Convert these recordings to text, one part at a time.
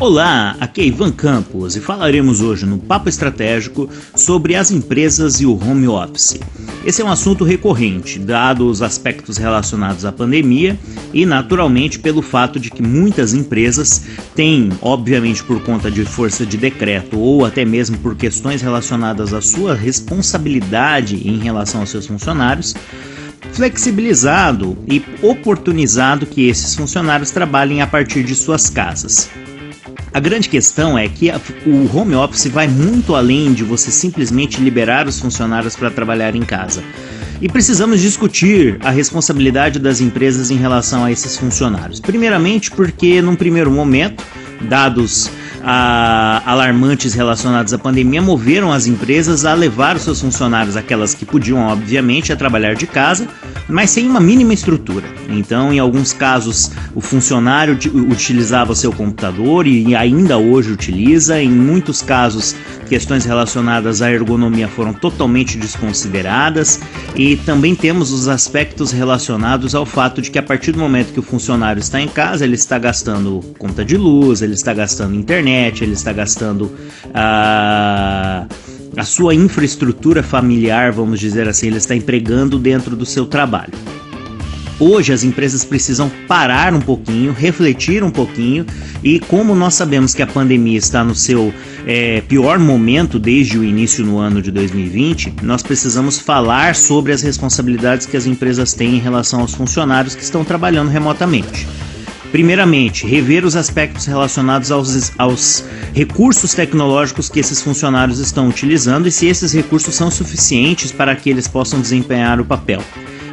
Olá, aqui é Ivan Campos e falaremos hoje no Papo Estratégico sobre as empresas e o home office. Esse é um assunto recorrente, dado os aspectos relacionados à pandemia e, naturalmente, pelo fato de que muitas empresas têm, obviamente por conta de força de decreto ou até mesmo por questões relacionadas à sua responsabilidade em relação aos seus funcionários, flexibilizado e oportunizado que esses funcionários trabalhem a partir de suas casas. A grande questão é que o home office vai muito além de você simplesmente liberar os funcionários para trabalhar em casa. E precisamos discutir a responsabilidade das empresas em relação a esses funcionários. Primeiramente, porque num primeiro momento, dados a, alarmantes relacionados à pandemia moveram as empresas a levar os seus funcionários, aquelas que podiam, obviamente, a trabalhar de casa, mas sem uma mínima estrutura. Então, em alguns casos, o funcionário utilizava seu computador e ainda hoje utiliza. Em muitos casos, questões relacionadas à ergonomia foram totalmente desconsideradas. E também temos os aspectos relacionados ao fato de que, a partir do momento que o funcionário está em casa, ele está gastando conta de luz, ele está gastando internet, ele está gastando a. Uh a sua infraestrutura familiar, vamos dizer assim, ele está empregando dentro do seu trabalho. Hoje as empresas precisam parar um pouquinho, refletir um pouquinho e como nós sabemos que a pandemia está no seu é, pior momento desde o início no ano de 2020, nós precisamos falar sobre as responsabilidades que as empresas têm em relação aos funcionários que estão trabalhando remotamente. Primeiramente, rever os aspectos relacionados aos, aos recursos tecnológicos que esses funcionários estão utilizando e se esses recursos são suficientes para que eles possam desempenhar o papel.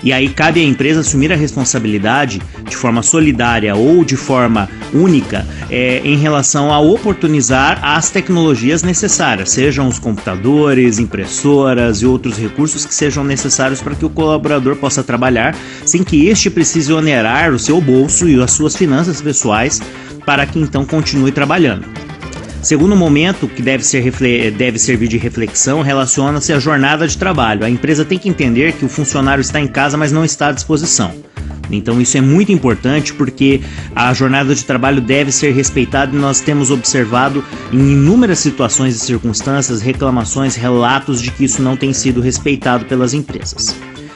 E aí cabe à empresa assumir a responsabilidade de forma solidária ou de forma única é, em relação a oportunizar as tecnologias necessárias, sejam os computadores, impressoras e outros recursos que sejam necessários para que o colaborador possa trabalhar sem que este precise onerar o seu bolso e as suas finanças pessoais para que então continue trabalhando. Segundo momento que deve, ser, deve servir de reflexão relaciona-se à jornada de trabalho. A empresa tem que entender que o funcionário está em casa, mas não está à disposição. Então isso é muito importante porque a jornada de trabalho deve ser respeitada e nós temos observado em inúmeras situações e circunstâncias reclamações, relatos de que isso não tem sido respeitado pelas empresas.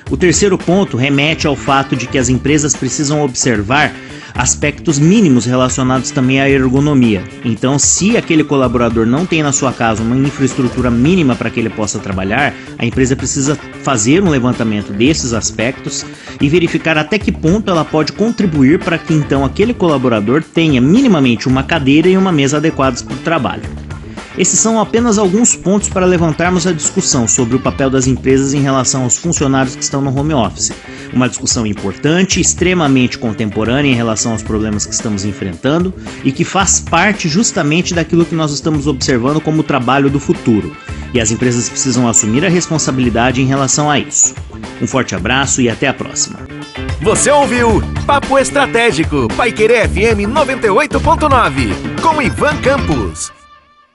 O terceiro ponto remete ao fato de que as empresas precisam observar aspectos mínimos relacionados também à ergonomia. Então, se aquele colaborador não tem na sua casa uma infraestrutura mínima para que ele possa trabalhar, a empresa precisa fazer um levantamento desses aspectos e verificar até que ponto ela pode contribuir para que então aquele colaborador tenha minimamente uma cadeira e uma mesa adequadas para o trabalho. Esses são apenas alguns pontos para levantarmos a discussão sobre o papel das empresas em relação aos funcionários que estão no home office. Uma discussão importante, extremamente contemporânea em relação aos problemas que estamos enfrentando e que faz parte justamente daquilo que nós estamos observando como o trabalho do futuro. E as empresas precisam assumir a responsabilidade em relação a isso. Um forte abraço e até a próxima. Você ouviu Papo Estratégico, Paiquerê FM 98.9, com Ivan Campos.